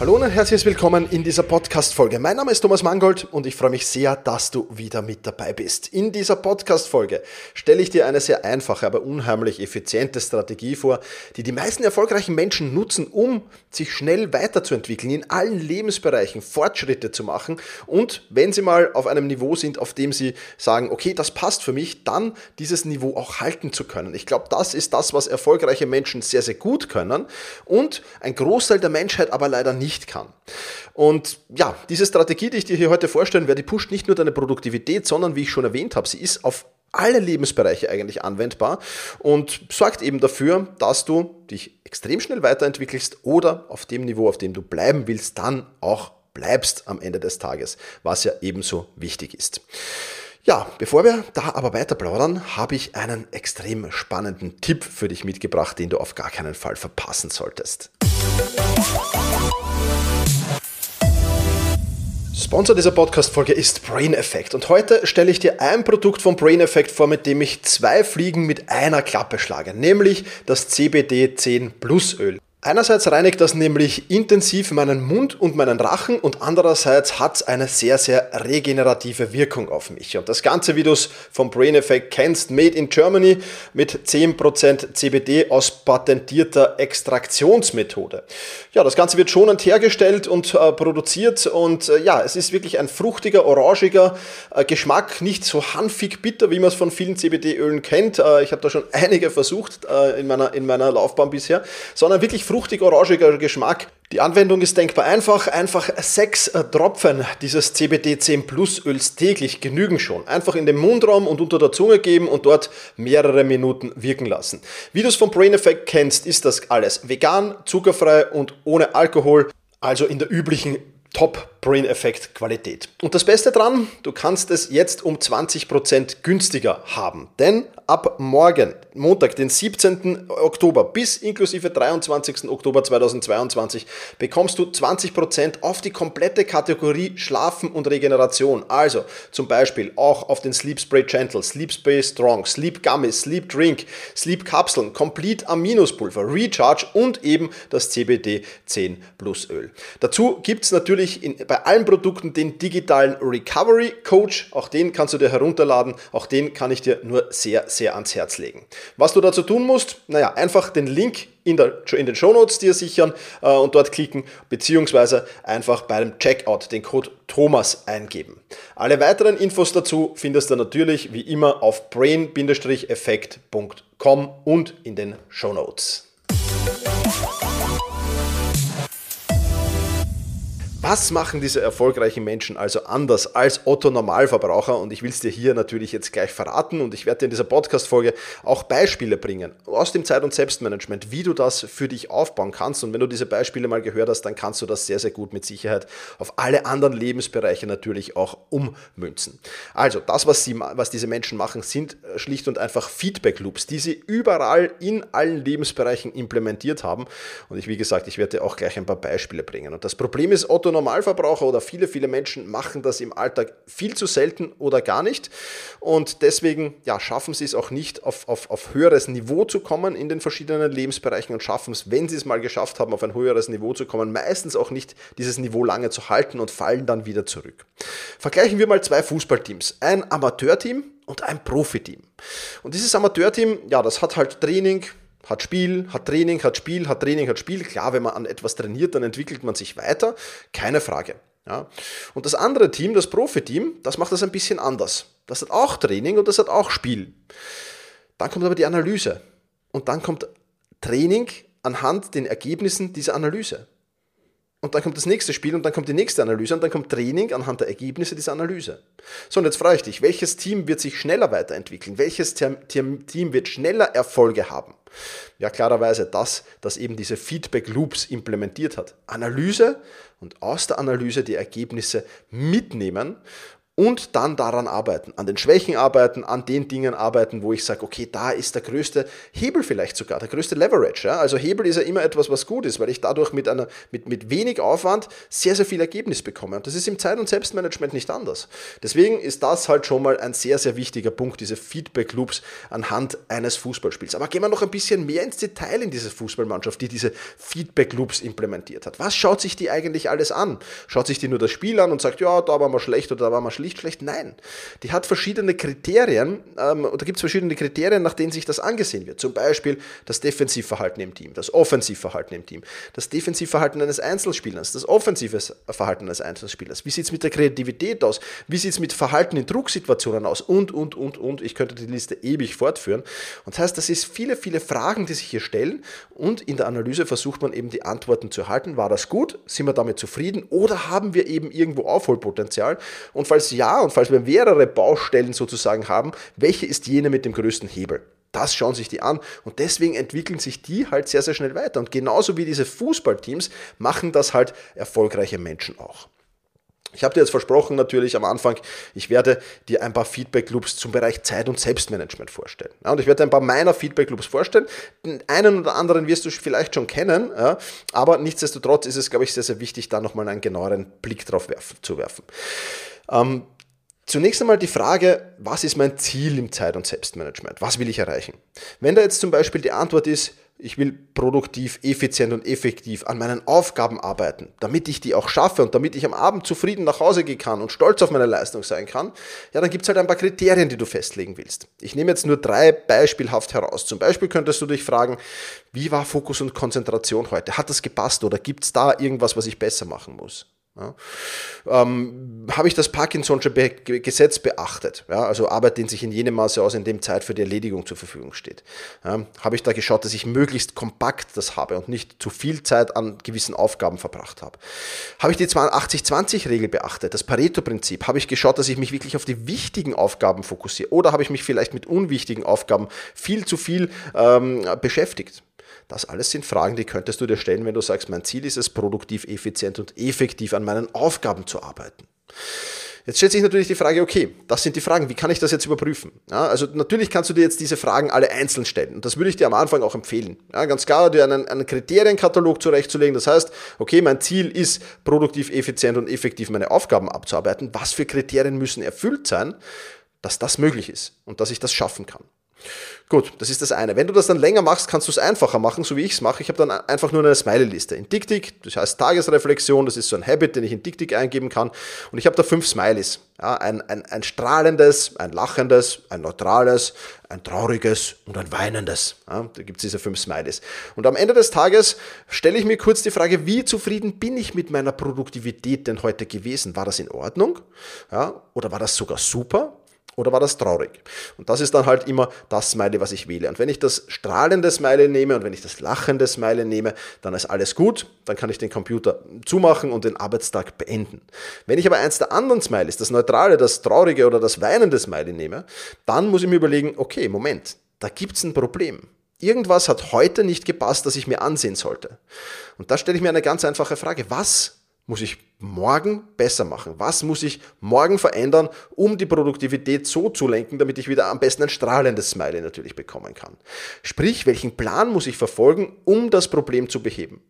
Hallo und herzlich willkommen in dieser Podcast-Folge. Mein Name ist Thomas Mangold und ich freue mich sehr, dass du wieder mit dabei bist. In dieser Podcast-Folge stelle ich dir eine sehr einfache, aber unheimlich effiziente Strategie vor, die die meisten erfolgreichen Menschen nutzen, um sich schnell weiterzuentwickeln, in allen Lebensbereichen Fortschritte zu machen und wenn sie mal auf einem Niveau sind, auf dem sie sagen, okay, das passt für mich, dann dieses Niveau auch halten zu können. Ich glaube, das ist das, was erfolgreiche Menschen sehr, sehr gut können und ein Großteil der Menschheit aber leider nicht nicht kann. Und ja, diese Strategie, die ich dir hier heute vorstellen werde, die pusht nicht nur deine Produktivität, sondern wie ich schon erwähnt habe, sie ist auf alle Lebensbereiche eigentlich anwendbar und sorgt eben dafür, dass du dich extrem schnell weiterentwickelst oder auf dem Niveau, auf dem du bleiben willst, dann auch bleibst am Ende des Tages, was ja ebenso wichtig ist. Ja, bevor wir da aber weiter plaudern, habe ich einen extrem spannenden Tipp für dich mitgebracht, den du auf gar keinen Fall verpassen solltest. Sponsor dieser Podcast-Folge ist Brain Effect und heute stelle ich dir ein Produkt von Brain Effect vor, mit dem ich zwei Fliegen mit einer Klappe schlage, nämlich das CBD 10 Plus Öl. Einerseits reinigt das nämlich intensiv meinen Mund und meinen Rachen und andererseits hat es eine sehr, sehr regenerative Wirkung auf mich. Und das Ganze, wie du es vom Brain Effect kennst, made in Germany mit 10% CBD aus patentierter Extraktionsmethode. Ja, das Ganze wird schonend hergestellt und äh, produziert und äh, ja, es ist wirklich ein fruchtiger, orangiger äh, Geschmack, nicht so hanfig bitter, wie man es von vielen CBD-Ölen kennt. Äh, ich habe da schon einige versucht äh, in, meiner, in meiner Laufbahn bisher, sondern wirklich fruchtig-orangiger Geschmack. Die Anwendung ist denkbar einfach. Einfach sechs Tropfen dieses CBD 10 Plus Öls täglich genügen schon. Einfach in den Mundraum und unter der Zunge geben und dort mehrere Minuten wirken lassen. Wie du es vom Brain Effect kennst, ist das alles vegan, zuckerfrei und ohne Alkohol. Also in der üblichen Top-Brain-Effekt-Qualität. Und das Beste dran, du kannst es jetzt um 20% günstiger haben. Denn ab morgen, Montag, den 17. Oktober bis inklusive 23. Oktober 2022, bekommst du 20% auf die komplette Kategorie Schlafen und Regeneration. Also zum Beispiel auch auf den Sleep Spray Gentle, Sleep Spray Strong, Sleep Gummy, Sleep Drink, Sleep Kapseln, Complete Aminospulver, Recharge und eben das CBD 10 Plus Öl. Dazu gibt es natürlich in, bei allen Produkten den digitalen Recovery Coach. Auch den kannst du dir herunterladen. Auch den kann ich dir nur sehr, sehr ans Herz legen. Was du dazu tun musst, naja, einfach den Link in, der, in den Shownotes dir sichern äh, und dort klicken, beziehungsweise einfach beim Checkout den Code Thomas eingeben. Alle weiteren Infos dazu findest du natürlich wie immer auf brain-effekt.com und in den Shownotes. Was machen diese erfolgreichen Menschen also anders als Otto Normalverbraucher? Und ich will es dir hier natürlich jetzt gleich verraten und ich werde dir in dieser Podcast-Folge auch Beispiele bringen aus dem Zeit- und Selbstmanagement, wie du das für dich aufbauen kannst. Und wenn du diese Beispiele mal gehört hast, dann kannst du das sehr, sehr gut mit Sicherheit auf alle anderen Lebensbereiche natürlich auch ummünzen. Also das, was, sie, was diese Menschen machen, sind schlicht und einfach Feedback-Loops, die sie überall in allen Lebensbereichen implementiert haben. Und ich, wie gesagt, ich werde dir auch gleich ein paar Beispiele bringen. Und das Problem ist, Otto Otto-Normalverbraucher oder viele, viele Menschen machen das im Alltag viel zu selten oder gar nicht. Und deswegen ja, schaffen sie es auch nicht, auf, auf, auf höheres Niveau zu kommen in den verschiedenen Lebensbereichen und schaffen es, wenn sie es mal geschafft haben, auf ein höheres Niveau zu kommen, meistens auch nicht dieses Niveau lange zu halten und fallen dann wieder zurück. Vergleichen wir mal zwei Fußballteams. Ein Amateurteam und ein Profiteam. Und dieses Amateurteam, ja, das hat halt Training, hat Spiel, hat Training, hat Spiel, hat Training, hat Spiel. Klar, wenn man an etwas trainiert, dann entwickelt man sich weiter, keine Frage. Ja. Und das andere Team, das Profi-Team, das macht das ein bisschen anders. Das hat auch Training und das hat auch Spiel. Dann kommt aber die Analyse. Und dann kommt Training anhand den Ergebnissen dieser Analyse. Und dann kommt das nächste Spiel und dann kommt die nächste Analyse und dann kommt Training anhand der Ergebnisse dieser Analyse. So, und jetzt frage ich dich, welches Team wird sich schneller weiterentwickeln? Welches Team wird schneller Erfolge haben? Ja, klarerweise das, das eben diese Feedback Loops implementiert hat. Analyse und aus der Analyse die Ergebnisse mitnehmen und dann daran arbeiten, an den Schwächen arbeiten, an den Dingen arbeiten, wo ich sage, okay, da ist der größte Hebel vielleicht sogar, der größte Leverage. Ja? Also Hebel ist ja immer etwas, was gut ist, weil ich dadurch mit, einer, mit, mit wenig Aufwand sehr, sehr viel Ergebnis bekomme. Und das ist im Zeit- und Selbstmanagement nicht anders. Deswegen ist das halt schon mal ein sehr, sehr wichtiger Punkt, diese Feedback-Loops anhand eines Fußballspiels. Aber gehen wir noch ein bisschen mehr ins Detail in diese Fußballmannschaft, die diese Feedback-Loops implementiert hat. Was schaut sich die eigentlich alles an? Schaut sich die nur das Spiel an und sagt, ja, da war man schlecht oder da war man schlecht nicht schlecht. Nein, die hat verschiedene Kriterien, ähm, oder gibt es verschiedene Kriterien, nach denen sich das angesehen wird. Zum Beispiel das Defensivverhalten im Team, das Offensivverhalten im Team, das Defensivverhalten eines Einzelspielers, das offensive Verhalten eines Einzelspielers. Wie sieht es mit der Kreativität aus? Wie sieht es mit Verhalten in Drucksituationen aus? Und, und, und, und. Ich könnte die Liste ewig fortführen. Und das heißt, das ist viele, viele Fragen, die sich hier stellen. Und in der Analyse versucht man eben die Antworten zu erhalten. War das gut? Sind wir damit zufrieden? Oder haben wir eben irgendwo Aufholpotenzial? Und falls ja, und falls wir mehrere Baustellen sozusagen haben, welche ist jene mit dem größten Hebel? Das schauen sich die an und deswegen entwickeln sich die halt sehr, sehr schnell weiter. Und genauso wie diese Fußballteams machen das halt erfolgreiche Menschen auch. Ich habe dir jetzt versprochen, natürlich am Anfang, ich werde dir ein paar Feedback-Loops zum Bereich Zeit- und Selbstmanagement vorstellen. Ja, und ich werde ein paar meiner Feedback-Loops vorstellen. Den einen oder anderen wirst du vielleicht schon kennen, ja, aber nichtsdestotrotz ist es, glaube ich, sehr, sehr wichtig, da nochmal einen genaueren Blick drauf werfen, zu werfen. Ähm, Zunächst einmal die Frage, was ist mein Ziel im Zeit- und Selbstmanagement? Was will ich erreichen? Wenn da jetzt zum Beispiel die Antwort ist, ich will produktiv, effizient und effektiv an meinen Aufgaben arbeiten, damit ich die auch schaffe und damit ich am Abend zufrieden nach Hause gehen kann und stolz auf meine Leistung sein kann, ja, dann gibt es halt ein paar Kriterien, die du festlegen willst. Ich nehme jetzt nur drei beispielhaft heraus. Zum Beispiel könntest du dich fragen, wie war Fokus und Konzentration heute? Hat das gepasst oder gibt es da irgendwas, was ich besser machen muss? Ja. Ähm, habe ich das Parkinson'sche Be Gesetz beachtet? Ja, also Arbeit dehnt sich in jenem Maße aus, in dem Zeit für die Erledigung zur Verfügung steht. Ja, habe ich da geschaut, dass ich möglichst kompakt das habe und nicht zu viel Zeit an gewissen Aufgaben verbracht habe? Habe ich die 80-20-Regel beachtet, das Pareto-Prinzip? Habe ich geschaut, dass ich mich wirklich auf die wichtigen Aufgaben fokussiere? Oder habe ich mich vielleicht mit unwichtigen Aufgaben viel zu viel ähm, beschäftigt? Das alles sind Fragen, die könntest du dir stellen, wenn du sagst, mein Ziel ist es, produktiv, effizient und effektiv an meinen Aufgaben zu arbeiten. Jetzt stellt sich natürlich die Frage, okay, das sind die Fragen, wie kann ich das jetzt überprüfen? Ja, also natürlich kannst du dir jetzt diese Fragen alle einzeln stellen und das würde ich dir am Anfang auch empfehlen. Ja, ganz klar, dir einen, einen Kriterienkatalog zurechtzulegen. Das heißt, okay, mein Ziel ist, produktiv, effizient und effektiv meine Aufgaben abzuarbeiten. Was für Kriterien müssen erfüllt sein, dass das möglich ist und dass ich das schaffen kann? Gut, das ist das eine. Wenn du das dann länger machst, kannst du es einfacher machen, so wie ich es mache. Ich habe dann einfach nur eine Smiley-Liste. In DickDick, das heißt Tagesreflexion, das ist so ein Habit, den ich in DickDick eingeben kann. Und ich habe da fünf Smileys. Ja, ein, ein, ein strahlendes, ein lachendes, ein neutrales, ein trauriges und ein weinendes. Ja, da gibt es diese fünf Smileys. Und am Ende des Tages stelle ich mir kurz die Frage, wie zufrieden bin ich mit meiner Produktivität denn heute gewesen? War das in Ordnung? Ja, oder war das sogar super? Oder war das traurig? Und das ist dann halt immer das Smiley, was ich wähle. Und wenn ich das strahlende Smiley nehme und wenn ich das lachende Smiley nehme, dann ist alles gut, dann kann ich den Computer zumachen und den Arbeitstag beenden. Wenn ich aber eins der anderen Smileys, das neutrale, das traurige oder das weinende Smiley nehme, dann muss ich mir überlegen, okay, Moment, da gibt es ein Problem. Irgendwas hat heute nicht gepasst, das ich mir ansehen sollte. Und da stelle ich mir eine ganz einfache Frage. Was muss ich morgen besser machen? Was muss ich morgen verändern, um die Produktivität so zu lenken, damit ich wieder am besten ein strahlendes Smiley natürlich bekommen kann? Sprich, welchen Plan muss ich verfolgen, um das Problem zu beheben?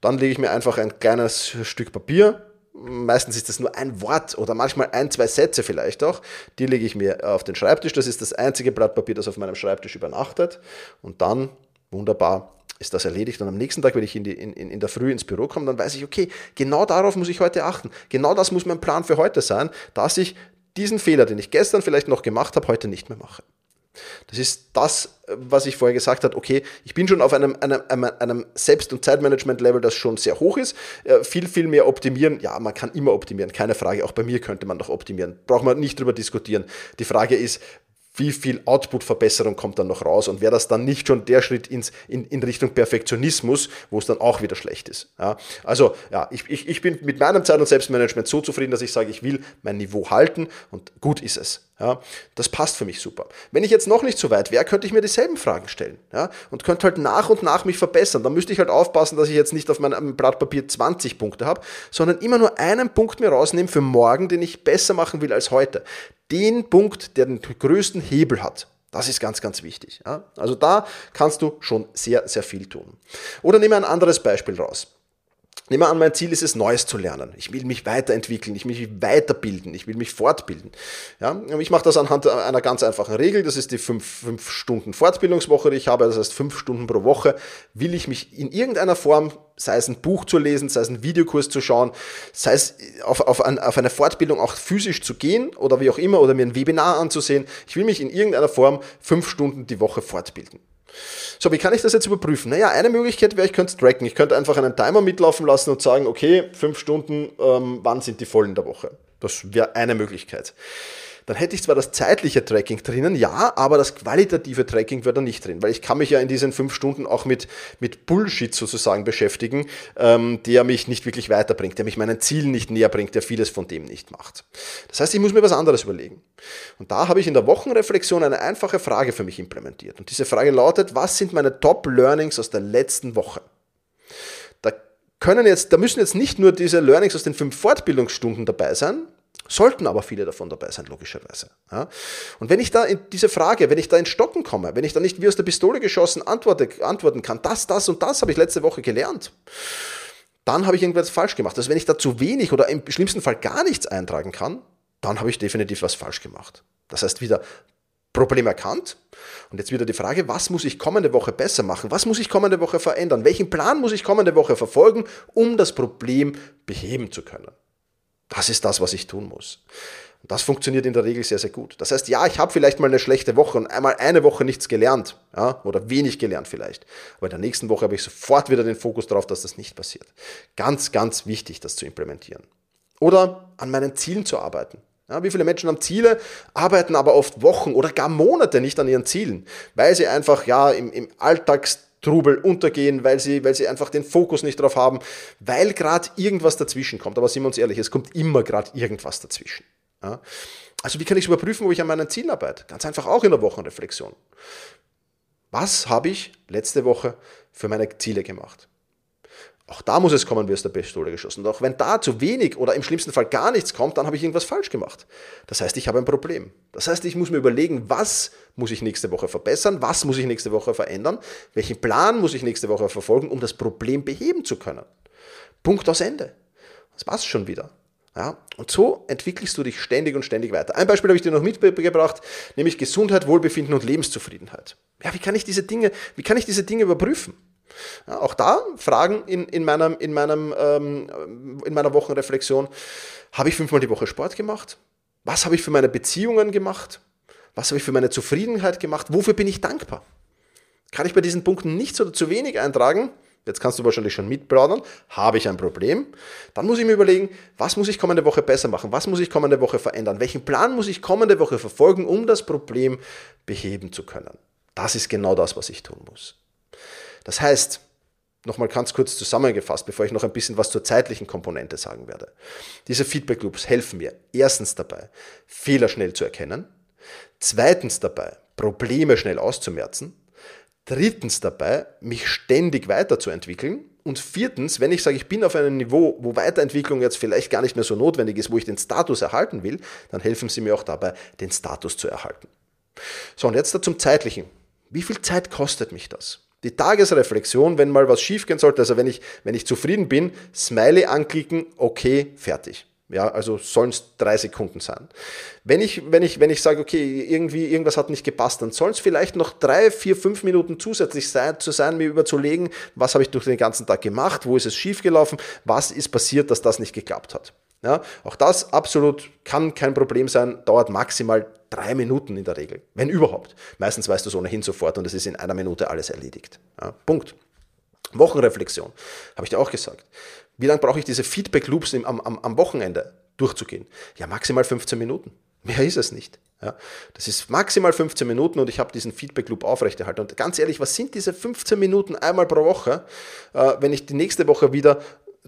dann lege ich mir einfach ein kleines Stück Papier, meistens ist das nur ein Wort oder manchmal ein, zwei Sätze vielleicht auch, die lege ich mir auf den Schreibtisch. Das ist das einzige Blatt Papier, das auf meinem Schreibtisch übernachtet. Und dann, wunderbar, ist das erledigt. Und am nächsten Tag, wenn ich in, die, in, in der Früh ins Büro komme, dann weiß ich, okay, genau darauf muss ich heute achten. Genau das muss mein Plan für heute sein, dass ich diesen Fehler, den ich gestern vielleicht noch gemacht habe, heute nicht mehr mache. Das ist das, was ich vorher gesagt habe. Okay, ich bin schon auf einem, einem, einem Selbst- und Zeitmanagement-Level, das schon sehr hoch ist. Äh, viel, viel mehr optimieren. Ja, man kann immer optimieren, keine Frage. Auch bei mir könnte man noch optimieren. Braucht man nicht drüber diskutieren. Die Frage ist, wie viel Output-Verbesserung kommt dann noch raus und wäre das dann nicht schon der Schritt ins, in, in Richtung Perfektionismus, wo es dann auch wieder schlecht ist. Ja, also ja, ich, ich, ich bin mit meinem Zeit- und Selbstmanagement so zufrieden, dass ich sage, ich will mein Niveau halten und gut ist es. Ja, das passt für mich super. Wenn ich jetzt noch nicht so weit wäre, könnte ich mir dieselben Fragen stellen ja, und könnte halt nach und nach mich verbessern. Dann müsste ich halt aufpassen, dass ich jetzt nicht auf meinem Blatt Papier 20 Punkte habe, sondern immer nur einen Punkt mir rausnehmen für morgen, den ich besser machen will als heute. Den Punkt, der den größten Hebel hat. Das ist ganz, ganz wichtig. Ja. Also da kannst du schon sehr, sehr viel tun. Oder nehme ein anderes Beispiel raus. Nehmen wir an, mein Ziel ist es, Neues zu lernen. Ich will mich weiterentwickeln, ich will mich weiterbilden, ich will mich fortbilden. Ja, ich mache das anhand einer ganz einfachen Regel. Das ist die 5 Stunden Fortbildungswoche, die ich habe. Das heißt, 5 Stunden pro Woche will ich mich in irgendeiner Form, sei es ein Buch zu lesen, sei es einen Videokurs zu schauen, sei es auf, auf, ein, auf eine Fortbildung auch physisch zu gehen oder wie auch immer, oder mir ein Webinar anzusehen. Ich will mich in irgendeiner Form 5 Stunden die Woche fortbilden. So, wie kann ich das jetzt überprüfen? Naja, eine Möglichkeit wäre, ich könnte es tracken. Ich könnte einfach einen Timer mitlaufen lassen und sagen, okay, fünf Stunden, ähm, wann sind die voll in der Woche? Das wäre eine Möglichkeit dann hätte ich zwar das zeitliche Tracking drinnen, ja, aber das qualitative Tracking wäre da nicht drin, weil ich kann mich ja in diesen fünf Stunden auch mit, mit Bullshit sozusagen beschäftigen, ähm, der mich nicht wirklich weiterbringt, der mich meinen Zielen nicht näher bringt, der vieles von dem nicht macht. Das heißt, ich muss mir was anderes überlegen. Und da habe ich in der Wochenreflexion eine einfache Frage für mich implementiert. Und diese Frage lautet, was sind meine Top-Learnings aus der letzten Woche? Da können jetzt, da müssen jetzt nicht nur diese Learnings aus den fünf Fortbildungsstunden dabei sein, Sollten aber viele davon dabei sein, logischerweise. Ja? Und wenn ich da in diese Frage, wenn ich da in Stocken komme, wenn ich da nicht wie aus der Pistole geschossen antworte, antworten kann, das, das und das habe ich letzte Woche gelernt, dann habe ich irgendwas falsch gemacht. Also wenn ich da zu wenig oder im schlimmsten Fall gar nichts eintragen kann, dann habe ich definitiv was falsch gemacht. Das heißt wieder Problem erkannt. Und jetzt wieder die Frage, was muss ich kommende Woche besser machen? Was muss ich kommende Woche verändern? Welchen Plan muss ich kommende Woche verfolgen, um das Problem beheben zu können? Das ist das, was ich tun muss. Das funktioniert in der Regel sehr, sehr gut. Das heißt, ja, ich habe vielleicht mal eine schlechte Woche und einmal eine Woche nichts gelernt, ja, oder wenig gelernt vielleicht. Aber in der nächsten Woche habe ich sofort wieder den Fokus darauf, dass das nicht passiert. Ganz, ganz wichtig, das zu implementieren. Oder an meinen Zielen zu arbeiten. Ja, wie viele Menschen haben Ziele, arbeiten aber oft Wochen oder gar Monate nicht an ihren Zielen, weil sie einfach ja im, im Alltags Trubel untergehen, weil sie, weil sie einfach den Fokus nicht drauf haben, weil gerade irgendwas dazwischen kommt. Aber sind wir uns ehrlich, es kommt immer gerade irgendwas dazwischen. Ja? Also wie kann ich überprüfen, wo ich an meinen Zielen arbeite? Ganz einfach auch in der Wochenreflexion. Was habe ich letzte Woche für meine Ziele gemacht? Auch da muss es kommen wie aus der Pistole geschossen. Und auch wenn da zu wenig oder im schlimmsten Fall gar nichts kommt, dann habe ich irgendwas falsch gemacht. Das heißt, ich habe ein Problem. Das heißt, ich muss mir überlegen, was muss ich nächste Woche verbessern, was muss ich nächste Woche verändern, welchen Plan muss ich nächste Woche verfolgen, um das Problem beheben zu können. Punkt aus Ende. Das war's schon wieder. Ja, und so entwickelst du dich ständig und ständig weiter. Ein Beispiel habe ich dir noch mitgebracht, nämlich Gesundheit, Wohlbefinden und Lebenszufriedenheit. Ja, wie kann ich diese Dinge, wie kann ich diese Dinge überprüfen? Ja, auch da Fragen in, in, meinem, in, meinem, ähm, in meiner Wochenreflexion. Habe ich fünfmal die Woche Sport gemacht? Was habe ich für meine Beziehungen gemacht? Was habe ich für meine Zufriedenheit gemacht? Wofür bin ich dankbar? Kann ich bei diesen Punkten nichts oder zu wenig eintragen? Jetzt kannst du wahrscheinlich schon mitplaudern. Habe ich ein Problem? Dann muss ich mir überlegen, was muss ich kommende Woche besser machen? Was muss ich kommende Woche verändern? Welchen Plan muss ich kommende Woche verfolgen, um das Problem beheben zu können? Das ist genau das, was ich tun muss. Das heißt, nochmal ganz kurz zusammengefasst, bevor ich noch ein bisschen was zur zeitlichen Komponente sagen werde. Diese Feedback Loops helfen mir erstens dabei, Fehler schnell zu erkennen, zweitens dabei, Probleme schnell auszumerzen, drittens dabei, mich ständig weiterzuentwickeln und viertens, wenn ich sage, ich bin auf einem Niveau, wo Weiterentwicklung jetzt vielleicht gar nicht mehr so notwendig ist, wo ich den Status erhalten will, dann helfen sie mir auch dabei, den Status zu erhalten. So, und jetzt da zum zeitlichen. Wie viel Zeit kostet mich das? Die Tagesreflexion, wenn mal was schiefgehen sollte, also wenn ich, wenn ich zufrieden bin, Smiley anklicken, okay, fertig. Ja, also sollen es drei Sekunden sein. Wenn ich, wenn ich, wenn ich sage, okay, irgendwie irgendwas hat nicht gepasst, dann sollen es vielleicht noch drei, vier, fünf Minuten zusätzlich sein, zu sein, mir überzulegen, was habe ich durch den ganzen Tag gemacht, wo ist es schiefgelaufen, was ist passiert, dass das nicht geklappt hat. Ja, auch das absolut kann kein Problem sein, dauert maximal drei Minuten in der Regel, wenn überhaupt. Meistens weißt du es ohnehin sofort und es ist in einer Minute alles erledigt. Ja, Punkt. Wochenreflexion, habe ich dir auch gesagt. Wie lange brauche ich diese Feedback-Loops am, am, am Wochenende durchzugehen? Ja, maximal 15 Minuten. Mehr ist es nicht. Ja, das ist maximal 15 Minuten und ich habe diesen Feedback-Loop aufrechterhalten. Und ganz ehrlich, was sind diese 15 Minuten einmal pro Woche, äh, wenn ich die nächste Woche wieder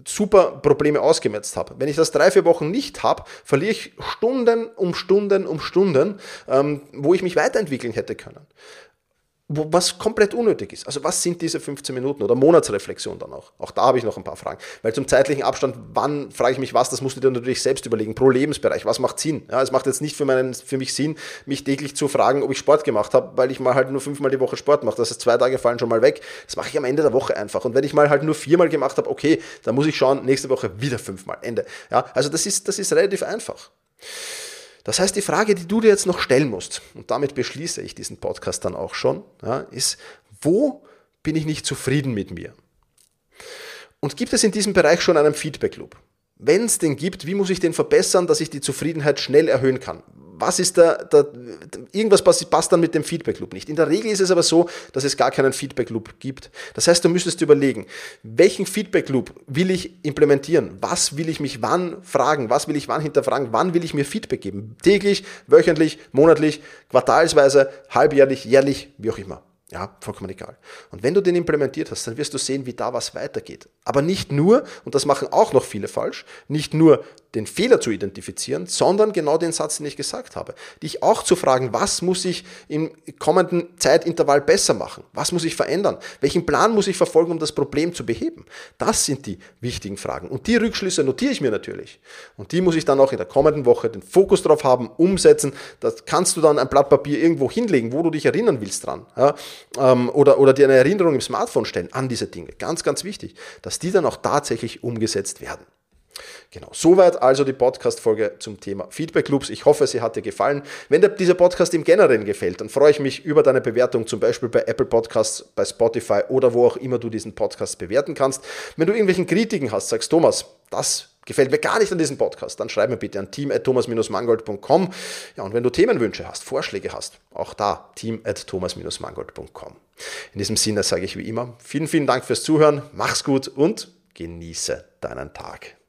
super Probleme ausgemerzt habe. Wenn ich das drei, vier Wochen nicht habe, verliere ich Stunden um Stunden um Stunden, ähm, wo ich mich weiterentwickeln hätte können was komplett unnötig ist. Also was sind diese 15 Minuten oder Monatsreflexion dann auch? Auch da habe ich noch ein paar Fragen. Weil zum zeitlichen Abstand, wann frage ich mich was, das musst du dir natürlich selbst überlegen. Pro Lebensbereich, was macht Sinn? Ja, es macht jetzt nicht für, meinen, für mich Sinn, mich täglich zu fragen, ob ich Sport gemacht habe, weil ich mal halt nur fünfmal die Woche Sport mache. Das heißt, zwei Tage fallen schon mal weg. Das mache ich am Ende der Woche einfach. Und wenn ich mal halt nur viermal gemacht habe, okay, dann muss ich schauen, nächste Woche wieder fünfmal. Ende. Ja, also das ist, das ist relativ einfach. Das heißt, die Frage, die du dir jetzt noch stellen musst, und damit beschließe ich diesen Podcast dann auch schon, ja, ist, wo bin ich nicht zufrieden mit mir? Und gibt es in diesem Bereich schon einen Feedback Loop? Wenn es den gibt, wie muss ich den verbessern, dass ich die Zufriedenheit schnell erhöhen kann? Was ist da, da irgendwas passt dann mit dem Feedback Loop nicht. In der Regel ist es aber so, dass es gar keinen Feedback Loop gibt. Das heißt, du müsstest überlegen, welchen Feedback Loop will ich implementieren? Was will ich mich wann fragen? Was will ich wann hinterfragen? Wann will ich mir Feedback geben? Täglich, wöchentlich, monatlich, quartalsweise, halbjährlich, jährlich, wie auch immer. Ja, vollkommen egal. Und wenn du den implementiert hast, dann wirst du sehen, wie da was weitergeht. Aber nicht nur, und das machen auch noch viele falsch, nicht nur den Fehler zu identifizieren, sondern genau den Satz, den ich gesagt habe. Dich auch zu fragen, was muss ich im kommenden Zeitintervall besser machen? Was muss ich verändern? Welchen Plan muss ich verfolgen, um das Problem zu beheben? Das sind die wichtigen Fragen. Und die Rückschlüsse notiere ich mir natürlich. Und die muss ich dann auch in der kommenden Woche den Fokus drauf haben, umsetzen. Das kannst du dann ein Blatt Papier irgendwo hinlegen, wo du dich erinnern willst dran. Ja? Ähm, oder, oder dir eine Erinnerung im Smartphone stellen an diese Dinge. Ganz, ganz wichtig, dass die dann auch tatsächlich umgesetzt werden. Genau, soweit also die Podcast-Folge zum Thema Feedback Loops. Ich hoffe, sie hat dir gefallen. Wenn dir dieser Podcast im Generellen gefällt, dann freue ich mich über deine Bewertung, zum Beispiel bei Apple Podcasts, bei Spotify oder wo auch immer du diesen Podcast bewerten kannst. Wenn du irgendwelchen Kritiken hast, sagst Thomas, das gefällt mir gar nicht an diesem Podcast, dann schreib mir bitte an team.thomas-mangold.com. Ja, und wenn du Themenwünsche hast, Vorschläge hast, auch da team.thomas-mangold.com. In diesem Sinne sage ich wie immer, vielen, vielen Dank fürs Zuhören, mach's gut und genieße deinen Tag.